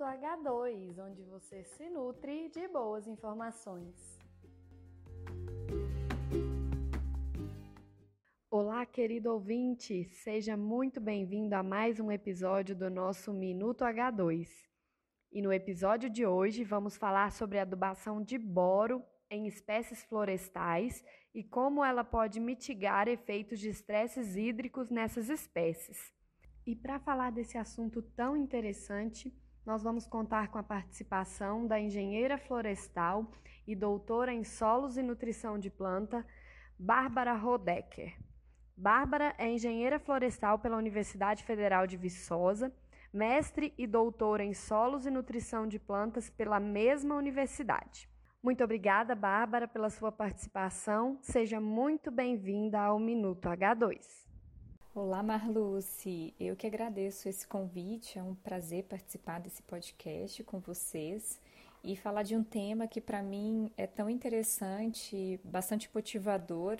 Minuto H2, onde você se nutre de boas informações. Olá, querido ouvinte, seja muito bem-vindo a mais um episódio do nosso Minuto H2. E no episódio de hoje vamos falar sobre adubação de boro em espécies florestais e como ela pode mitigar efeitos de estresses hídricos nessas espécies. E para falar desse assunto tão interessante, nós vamos contar com a participação da engenheira florestal e doutora em solos e nutrição de planta, Bárbara Rodecker. Bárbara é engenheira florestal pela Universidade Federal de Viçosa, mestre e doutora em solos e nutrição de plantas pela mesma universidade. Muito obrigada, Bárbara, pela sua participação. Seja muito bem-vinda ao Minuto H2. Olá, Marluce. Eu que agradeço esse convite. É um prazer participar desse podcast com vocês e falar de um tema que para mim é tão interessante, bastante motivador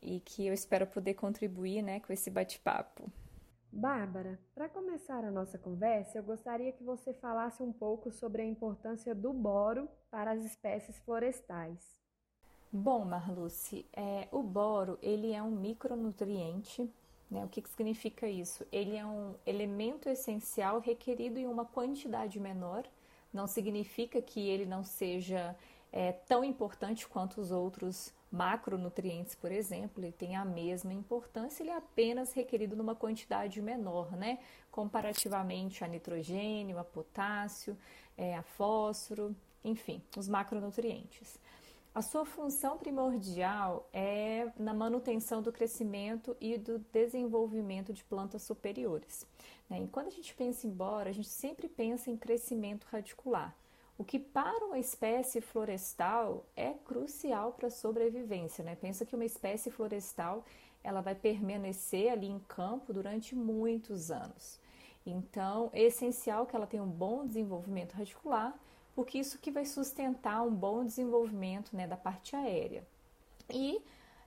e que eu espero poder contribuir, né, com esse bate-papo. Bárbara, para começar a nossa conversa, eu gostaria que você falasse um pouco sobre a importância do boro para as espécies florestais. Bom, Marluce, é, o boro ele é um micronutriente né? O que, que significa isso? Ele é um elemento essencial requerido em uma quantidade menor, não significa que ele não seja é, tão importante quanto os outros macronutrientes, por exemplo, ele tem a mesma importância, ele é apenas requerido numa quantidade menor, né? Comparativamente a nitrogênio, a potássio, é, a fósforo, enfim, os macronutrientes. A sua função primordial é na manutenção do crescimento e do desenvolvimento de plantas superiores. Né? E quando a gente pensa em boro, a gente sempre pensa em crescimento radicular, o que para uma espécie florestal é crucial para a sobrevivência. Né? Pensa que uma espécie florestal ela vai permanecer ali em campo durante muitos anos. Então, é essencial que ela tenha um bom desenvolvimento radicular porque isso que vai sustentar um bom desenvolvimento né, da parte aérea. E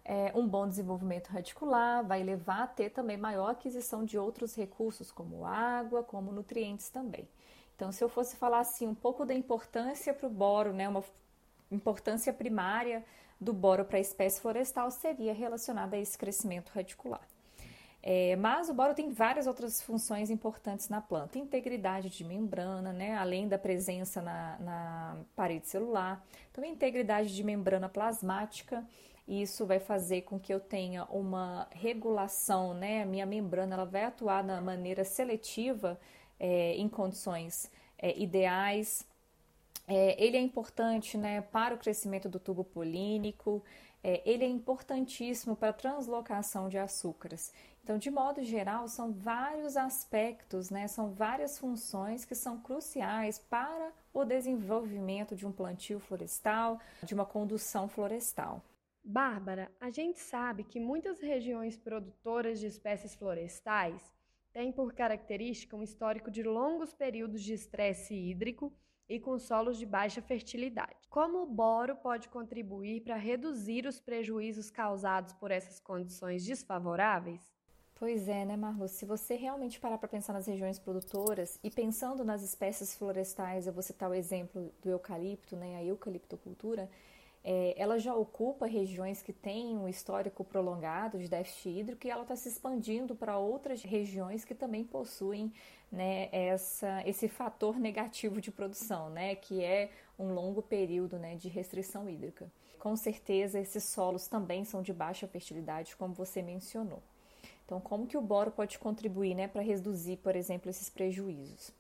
é, um bom desenvolvimento radicular vai levar a ter também maior aquisição de outros recursos, como água, como nutrientes também. Então, se eu fosse falar assim um pouco da importância para o boro, né, uma importância primária do boro para a espécie florestal seria relacionada a esse crescimento radicular. É, mas o boro tem várias outras funções importantes na planta. Integridade de membrana, né, além da presença na, na parede celular. Também integridade de membrana plasmática. Isso vai fazer com que eu tenha uma regulação, né? A minha membrana ela vai atuar da maneira seletiva é, em condições é, ideais. É, ele é importante né, para o crescimento do tubo polínico, é, ele é importantíssimo para a translocação de açúcares. Então, de modo geral, são vários aspectos, né, são várias funções que são cruciais para o desenvolvimento de um plantio florestal, de uma condução florestal. Bárbara, a gente sabe que muitas regiões produtoras de espécies florestais têm por característica um histórico de longos períodos de estresse hídrico e com solos de baixa fertilidade. Como o boro pode contribuir para reduzir os prejuízos causados por essas condições desfavoráveis? Pois é, né, Marlo? Se você realmente parar para pensar nas regiões produtoras e pensando nas espécies florestais, eu vou citar o exemplo do eucalipto, né, a eucaliptocultura, é, ela já ocupa regiões que têm um histórico prolongado de déficit hídrico e ela está se expandindo para outras regiões que também possuem né, essa, esse fator negativo de produção, né, que é um longo período né, de restrição hídrica. Com certeza, esses solos também são de baixa fertilidade, como você mencionou. Então, como que o boro pode contribuir né, para reduzir, por exemplo, esses prejuízos?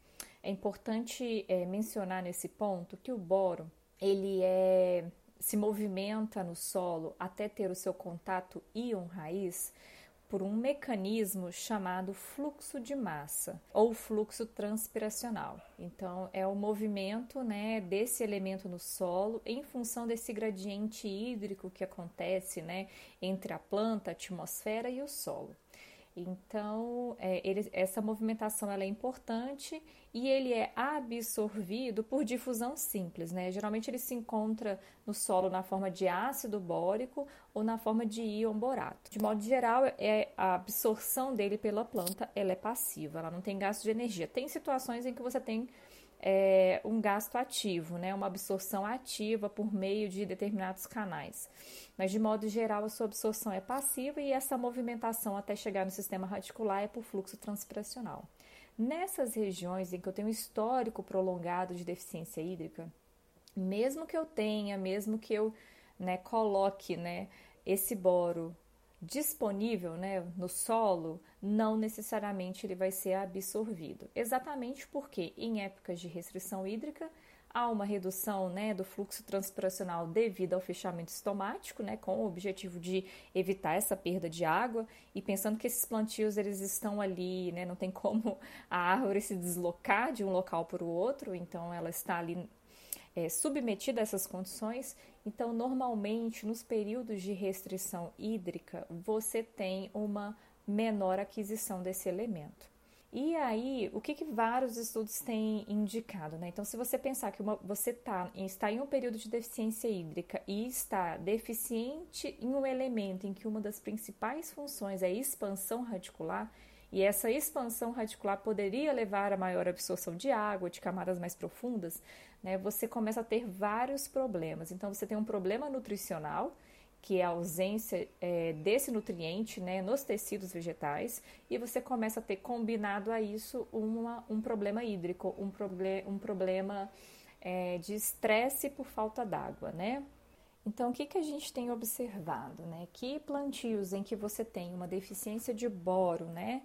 É importante é, mencionar nesse ponto que o boro ele é, se movimenta no solo até ter o seu contato íon-raiz por um mecanismo chamado fluxo de massa ou fluxo transpiracional. Então, é o movimento né, desse elemento no solo em função desse gradiente hídrico que acontece né, entre a planta, a atmosfera e o solo. Então, é, ele, essa movimentação ela é importante e ele é absorvido por difusão simples. Né? Geralmente ele se encontra no solo na forma de ácido bórico ou na forma de íon borato. De modo geral, é, a absorção dele pela planta ela é passiva, ela não tem gasto de energia. Tem situações em que você tem é, um gasto ativo, né, uma absorção ativa por meio de determinados canais. Mas, de modo geral, a sua absorção é passiva e essa movimentação até chegar no sistema radicular é por fluxo transpressional. Nessas regiões em que eu tenho um histórico prolongado de deficiência hídrica, mesmo que eu tenha, mesmo que eu né, coloque né, esse boro disponível né, no solo, não necessariamente ele vai ser absorvido. Exatamente porque em épocas de restrição hídrica há uma redução né, do fluxo transpiracional devido ao fechamento estomático, né, com o objetivo de evitar essa perda de água e pensando que esses plantios eles estão ali, né, não tem como a árvore se deslocar de um local para o outro, então ela está ali é, a essas condições. Então, normalmente, nos períodos de restrição hídrica, você tem uma menor aquisição desse elemento. E aí, o que, que vários estudos têm indicado? Né? Então, se você pensar que uma, você tá, está em um período de deficiência hídrica e está deficiente em um elemento em que uma das principais funções é expansão radicular, e essa expansão radicular poderia levar a maior absorção de água, de camadas mais profundas, né, você começa a ter vários problemas. Então, você tem um problema nutricional, que é a ausência é, desse nutriente né, nos tecidos vegetais, e você começa a ter combinado a isso uma, um problema hídrico, um, proble um problema é, de estresse por falta d'água, né? Então, o que, que a gente tem observado, né? Que plantios em que você tem uma deficiência de boro, né?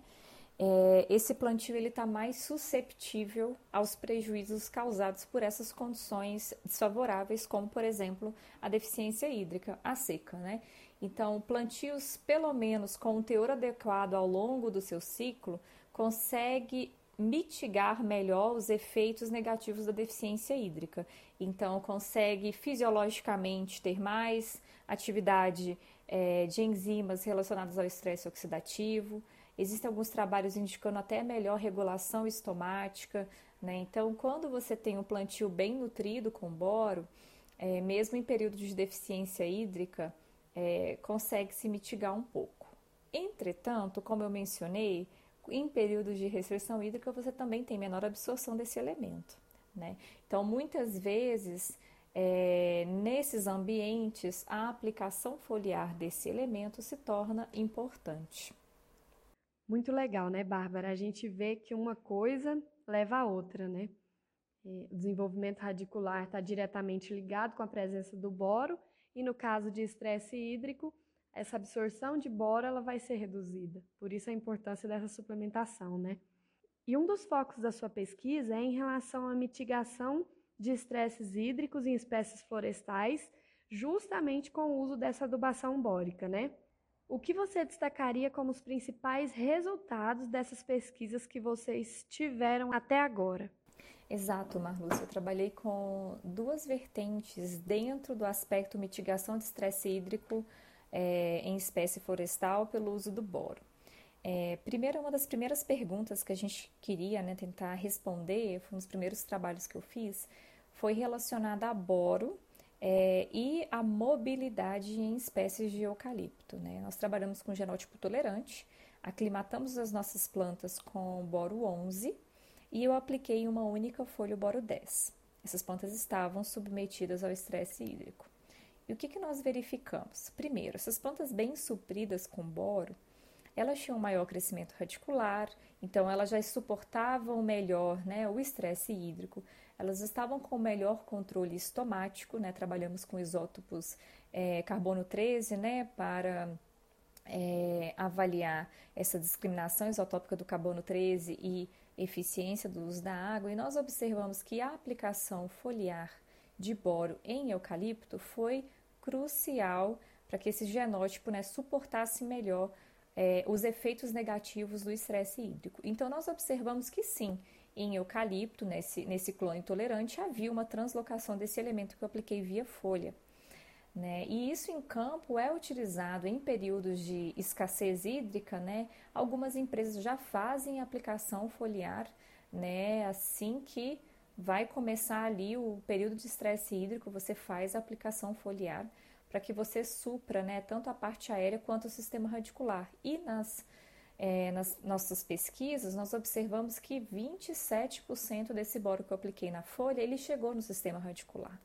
é, esse plantio ele está mais susceptível aos prejuízos causados por essas condições desfavoráveis, como por exemplo a deficiência hídrica, a seca, né? Então, plantios pelo menos com um teor adequado ao longo do seu ciclo consegue mitigar melhor os efeitos negativos da deficiência hídrica. Então, consegue fisiologicamente ter mais atividade é, de enzimas relacionadas ao estresse oxidativo Existem alguns trabalhos indicando até melhor regulação estomática, né? Então, quando você tem um plantio bem nutrido com boro, é, mesmo em período de deficiência hídrica, é, consegue se mitigar um pouco. Entretanto, como eu mencionei, em períodos de restrição hídrica você também tem menor absorção desse elemento. Né? Então, muitas vezes, é, nesses ambientes, a aplicação foliar desse elemento se torna importante. Muito legal, né, Bárbara? A gente vê que uma coisa leva a outra, né? É, o desenvolvimento radicular está diretamente ligado com a presença do boro e no caso de estresse hídrico, essa absorção de boro ela vai ser reduzida. Por isso a importância dessa suplementação, né? E um dos focos da sua pesquisa é em relação à mitigação de estresses hídricos em espécies florestais, justamente com o uso dessa adubação bórica, né? O que você destacaria como os principais resultados dessas pesquisas que vocês tiveram até agora? Exato, Marlúcia. Eu trabalhei com duas vertentes dentro do aspecto mitigação de estresse hídrico é, em espécie florestal pelo uso do boro. É, primeiro, uma das primeiras perguntas que a gente queria né, tentar responder, foi um dos primeiros trabalhos que eu fiz, foi relacionada a boro é, e a mobilidade em espécies de eucalipto. Né? Nós trabalhamos com genótipo tolerante, aclimatamos as nossas plantas com boro 11 e eu apliquei uma única folha boro 10. Essas plantas estavam submetidas ao estresse hídrico. E o que, que nós verificamos? Primeiro, essas plantas bem supridas com boro, elas tinham maior crescimento radicular, então elas já suportavam melhor né, o estresse hídrico, elas estavam com melhor controle estomático, né? Trabalhamos com isótopos é, carbono 13, né? Para é, avaliar essa discriminação isotópica do carbono 13 e eficiência do uso da água, e nós observamos que a aplicação foliar de boro em eucalipto foi crucial para que esse genótipo né, suportasse melhor é, os efeitos negativos do estresse hídrico. Então, nós observamos que sim, em eucalipto, nesse, nesse clone intolerante, havia uma translocação desse elemento que eu apliquei via folha. Né? E isso em campo é utilizado em períodos de escassez hídrica. Né? Algumas empresas já fazem aplicação foliar né? assim que vai começar ali o período de estresse hídrico, você faz a aplicação foliar para que você supra né, tanto a parte aérea quanto o sistema radicular. E nas é, nas nossas pesquisas, nós observamos que 27% desse boro que eu apliquei na folha, ele chegou no sistema radicular.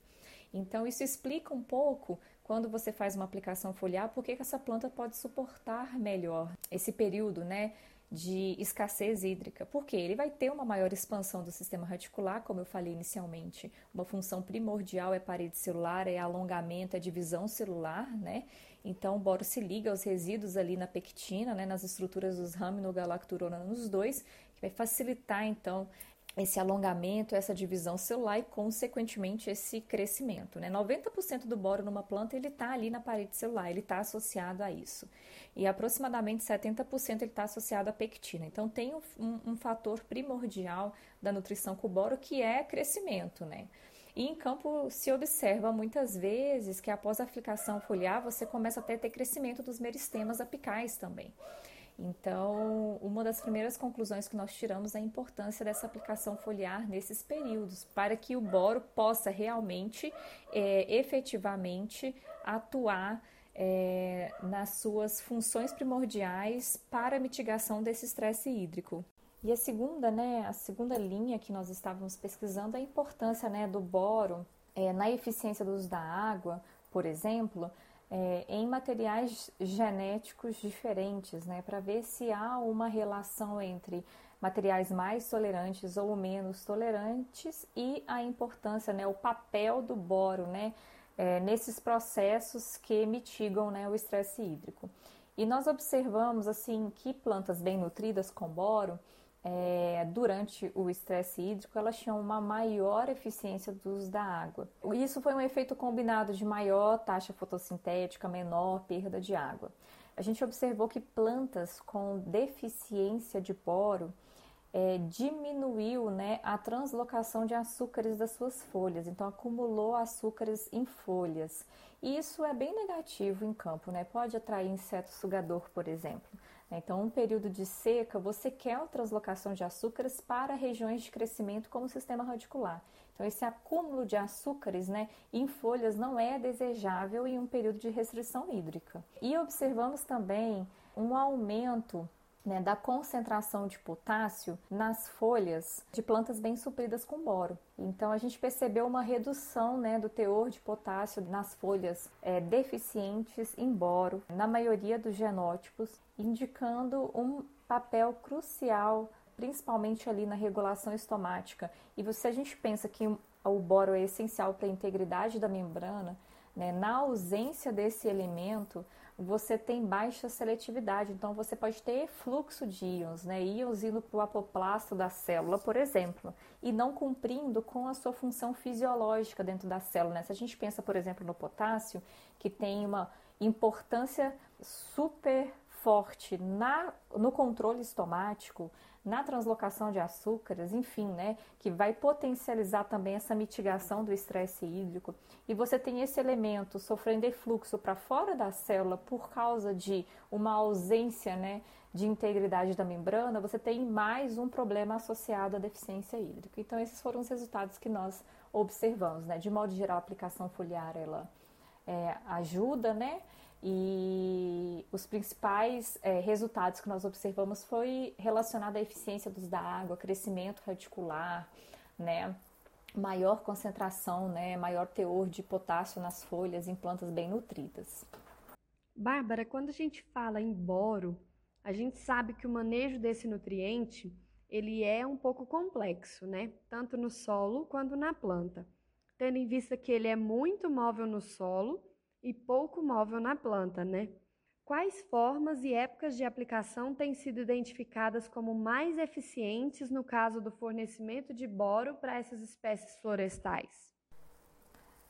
Então, isso explica um pouco, quando você faz uma aplicação foliar, por que essa planta pode suportar melhor esse período, né? De escassez hídrica, porque ele vai ter uma maior expansão do sistema radicular, como eu falei inicialmente. Uma função primordial é parede celular, é alongamento, é divisão celular, né? Então, o boro se liga aos resíduos ali na pectina, né, nas estruturas dos raminogalacturona nos dois, que vai facilitar, então, esse alongamento, essa divisão celular e, consequentemente, esse crescimento. Né? 90% do boro numa planta ele está ali na parede celular, ele está associado a isso. E aproximadamente 70% ele está associado à pectina. Então, tem um, um, fator primordial da nutrição com o boro que é crescimento. Né? E em campo se observa muitas vezes que após a aplicação foliar você começa até a ter crescimento dos meristemas apicais também. Então, uma das primeiras conclusões que nós tiramos é a importância dessa aplicação foliar nesses períodos, para que o boro possa realmente, é, efetivamente, atuar é, nas suas funções primordiais para a mitigação desse estresse hídrico. E a segunda, né, a segunda linha que nós estávamos pesquisando é a importância né, do boro é, na eficiência do uso da água, por exemplo, é, em materiais genéticos diferentes, né, para ver se há uma relação entre materiais mais tolerantes ou menos tolerantes e a importância, né, o papel do boro, né, é, nesses processos que mitigam, né, o estresse hídrico. E nós observamos assim que plantas bem nutridas com boro é, durante o estresse hídrico, elas tinham uma maior eficiência do uso da água. Isso foi um efeito combinado de maior taxa fotossintética, menor perda de água. A gente observou que plantas com deficiência de boro é, diminuiu né, a translocação de açúcares das suas folhas, então acumulou açúcares em folhas. E isso é bem negativo em campo, né? pode atrair inseto sugador, por exemplo. Então, um período de seca, você quer a translocação de açúcares para regiões de crescimento como o sistema radicular. Então, esse acúmulo de açúcares né, em folhas não é desejável em um período de restrição hídrica. E observamos também um aumento né, da concentração de potássio nas folhas de plantas bem supridas com boro. Então a gente percebeu uma redução né, do teor de potássio nas folhas é, deficientes em boro, na maioria dos genótipos, indicando um papel crucial, principalmente ali na regulação estomática. E se a gente pensa que o boro é essencial para a integridade da membrana, né, na ausência desse elemento, você tem baixa seletividade, então você pode ter fluxo de íons, né? íons indo para o apoplasto da célula, por exemplo, e não cumprindo com a sua função fisiológica dentro da célula. Né? Se a gente pensa, por exemplo, no potássio, que tem uma importância super forte na, no controle estomático, na translocação de açúcares, enfim, né, que vai potencializar também essa mitigação do estresse hídrico. E você tem esse elemento sofrendo efluxo para fora da célula por causa de uma ausência, né, de integridade da membrana, você tem mais um problema associado à deficiência hídrica. Então, esses foram os resultados que nós observamos, né? De modo geral, a aplicação foliar, ela é, ajuda, né? E os principais é, resultados que nós observamos foi relacionado à eficiência dos da água, crescimento radicular, né? maior concentração, né? maior teor de potássio nas folhas em plantas bem nutridas. Bárbara, quando a gente fala em boro, a gente sabe que o manejo desse nutriente ele é um pouco complexo, né? Tanto no solo quanto na planta, tendo em vista que ele é muito móvel no solo e pouco móvel na planta, né? Quais formas e épocas de aplicação têm sido identificadas como mais eficientes no caso do fornecimento de boro para essas espécies florestais?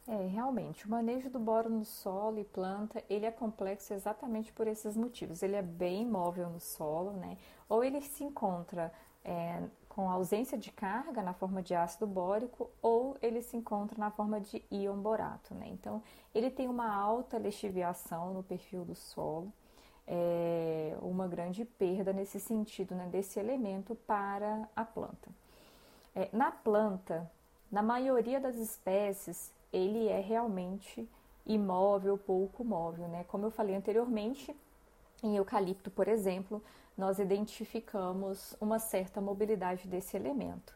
É, realmente, o manejo do boro no solo e planta, ele é complexo exatamente por esses motivos. Ele é bem móvel no solo, né? Ou ele se encontra é, com ausência de carga na forma de ácido bórico ou ele se encontra na forma de íon borato. Né? Então, ele tem uma alta lixiviação no perfil do solo, é, uma grande perda nesse sentido, né, desse elemento para a planta. É, na planta, na maioria das espécies, ele é realmente imóvel, pouco móvel. Né? Como eu falei anteriormente, em eucalipto, por exemplo, nós identificamos uma certa mobilidade desse elemento.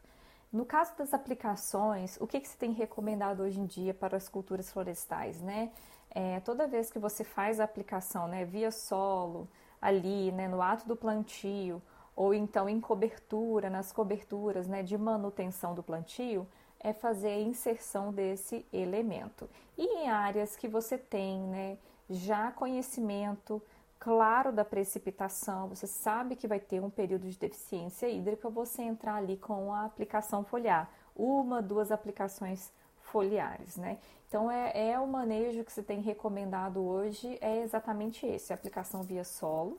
No caso das aplicações, o que, que se tem recomendado hoje em dia para as culturas florestais, né? É, toda vez que você faz a aplicação, né, via solo, ali, né, no ato do plantio, ou então em cobertura, nas coberturas, né, de manutenção do plantio, é fazer a inserção desse elemento. E em áreas que você tem, né, já conhecimento claro da precipitação, você sabe que vai ter um período de deficiência hídrica, você entrar ali com a aplicação foliar, uma, duas aplicações foliares, né? Então é, é o manejo que se tem recomendado hoje é exatamente esse, aplicação via solo,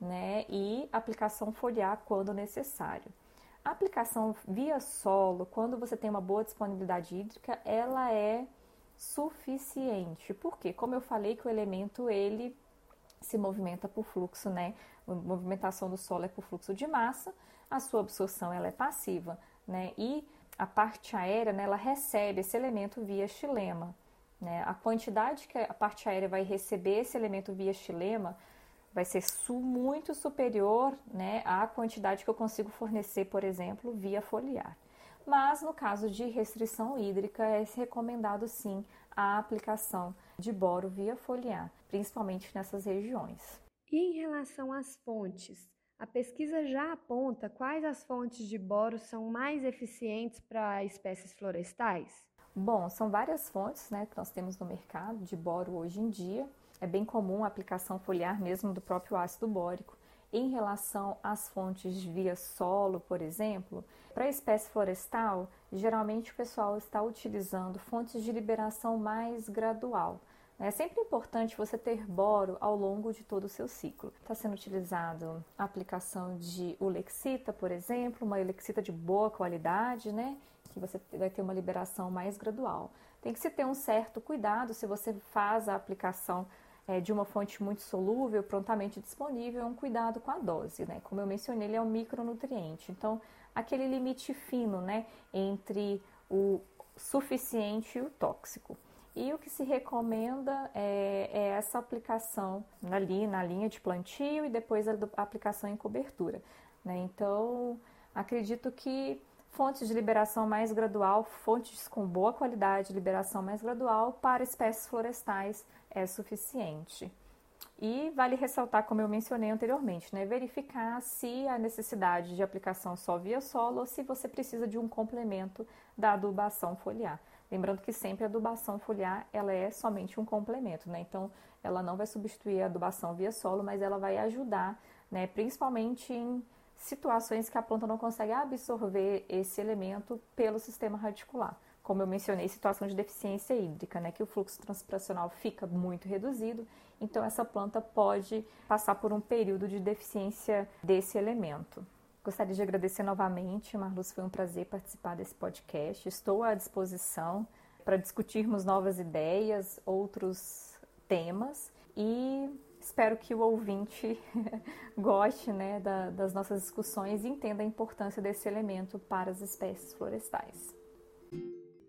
né? E aplicação foliar quando necessário. A aplicação via solo, quando você tem uma boa disponibilidade hídrica, ela é suficiente. Porque, como eu falei, que o elemento ele se movimenta por fluxo, né? A movimentação do solo é por fluxo de massa, a sua absorção ela é passiva, né? E a parte aérea, né, ela recebe esse elemento via xilema, né? A quantidade que a parte aérea vai receber esse elemento via xilema vai ser muito superior, né, à quantidade que eu consigo fornecer, por exemplo, via foliar. Mas no caso de restrição hídrica, é recomendado sim a aplicação de boro via foliar, principalmente nessas regiões. E em relação às fontes, a pesquisa já aponta quais as fontes de boro são mais eficientes para espécies florestais? Bom, são várias fontes né, que nós temos no mercado de boro hoje em dia. É bem comum a aplicação foliar mesmo do próprio ácido bórico. Em relação às fontes via solo, por exemplo, para a espécie florestal, geralmente o pessoal está utilizando fontes de liberação mais gradual. É sempre importante você ter boro ao longo de todo o seu ciclo. Está sendo utilizado a aplicação de ulexita, por exemplo, uma ulexita de boa qualidade, né? Que você vai ter uma liberação mais gradual. Tem que se ter um certo cuidado se você faz a aplicação é, de uma fonte muito solúvel, prontamente disponível, é um cuidado com a dose, né? Como eu mencionei, ele é um micronutriente. Então, aquele limite fino, né, entre o suficiente e o tóxico. E o que se recomenda é, é, essa aplicação ali na linha de plantio e depois a, aplicação em cobertura. Né? Então, acredito que fontes de liberação mais gradual, fontes com boa qualidade, liberação mais gradual para espécies florestais é suficiente. E vale ressaltar, como eu mencionei anteriormente, né, verificar se a necessidade de aplicação só via solo ou se você precisa de um complemento da adubação foliar. Lembrando que sempre a adubação foliar ela é somente um complemento, né? Então ela não vai substituir a adubação via solo, mas ela vai ajudar, né, principalmente em situações que a planta não consegue absorver esse elemento pelo sistema radicular como eu mencionei, situação de deficiência hídrica, né, que o fluxo transpiracional fica muito reduzido, então essa planta pode passar por um período de deficiência desse elemento. Gostaria de agradecer novamente, Marluz, foi um prazer participar desse podcast. Estou à disposição para discutirmos novas ideias, outros temas e espero que o ouvinte goste né, da, das nossas discussões e entenda a importância desse elemento para as espécies florestais.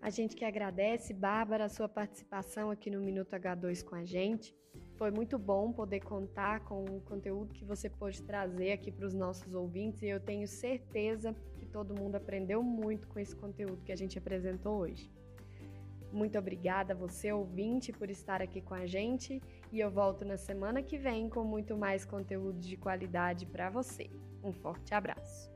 A gente que agradece, Bárbara, a sua participação aqui no Minuto H2 com a gente. Foi muito bom poder contar com o conteúdo que você pôde trazer aqui para os nossos ouvintes e eu tenho certeza que todo mundo aprendeu muito com esse conteúdo que a gente apresentou hoje. Muito obrigada a você, ouvinte, por estar aqui com a gente e eu volto na semana que vem com muito mais conteúdo de qualidade para você. Um forte abraço.